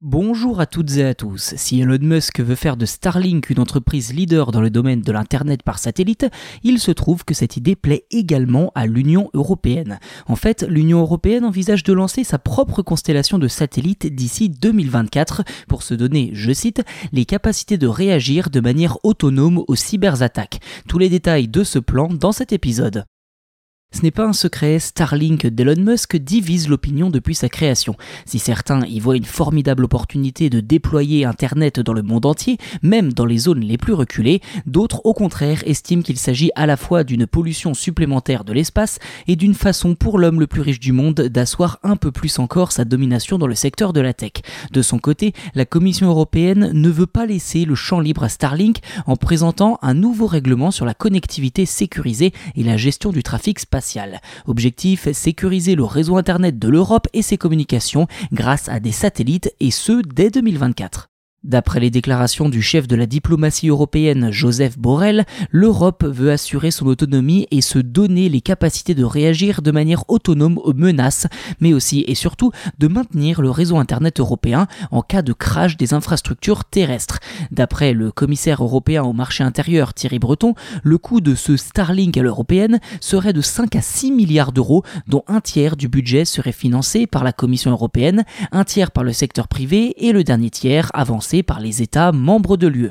Bonjour à toutes et à tous. Si Elon Musk veut faire de Starlink une entreprise leader dans le domaine de l'Internet par satellite, il se trouve que cette idée plaît également à l'Union européenne. En fait, l'Union européenne envisage de lancer sa propre constellation de satellites d'ici 2024 pour se donner, je cite, les capacités de réagir de manière autonome aux cyberattaques. Tous les détails de ce plan dans cet épisode. Ce n'est pas un secret, Starlink d'Elon Musk divise l'opinion depuis sa création. Si certains y voient une formidable opportunité de déployer Internet dans le monde entier, même dans les zones les plus reculées, d'autres au contraire estiment qu'il s'agit à la fois d'une pollution supplémentaire de l'espace et d'une façon pour l'homme le plus riche du monde d'asseoir un peu plus encore sa domination dans le secteur de la tech. De son côté, la Commission européenne ne veut pas laisser le champ libre à Starlink en présentant un nouveau règlement sur la connectivité sécurisée et la gestion du trafic spatial Objectif, sécuriser le réseau Internet de l'Europe et ses communications grâce à des satellites et ce dès 2024. D'après les déclarations du chef de la diplomatie européenne Joseph Borrell, l'Europe veut assurer son autonomie et se donner les capacités de réagir de manière autonome aux menaces, mais aussi et surtout de maintenir le réseau Internet européen en cas de crash des infrastructures terrestres. D'après le commissaire européen au marché intérieur Thierry Breton, le coût de ce Starlink à l'européenne serait de 5 à 6 milliards d'euros, dont un tiers du budget serait financé par la Commission européenne, un tiers par le secteur privé et le dernier tiers avancé par les États membres de l'UE.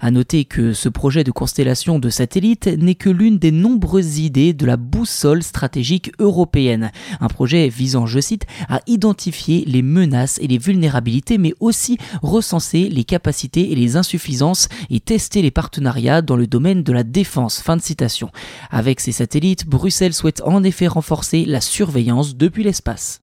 À noter que ce projet de constellation de satellites n'est que l'une des nombreuses idées de la boussole stratégique européenne, un projet visant, je cite, à identifier les menaces et les vulnérabilités, mais aussi recenser les capacités et les insuffisances et tester les partenariats dans le domaine de la défense. Fin de citation. Avec ces satellites, Bruxelles souhaite en effet renforcer la surveillance depuis l'espace.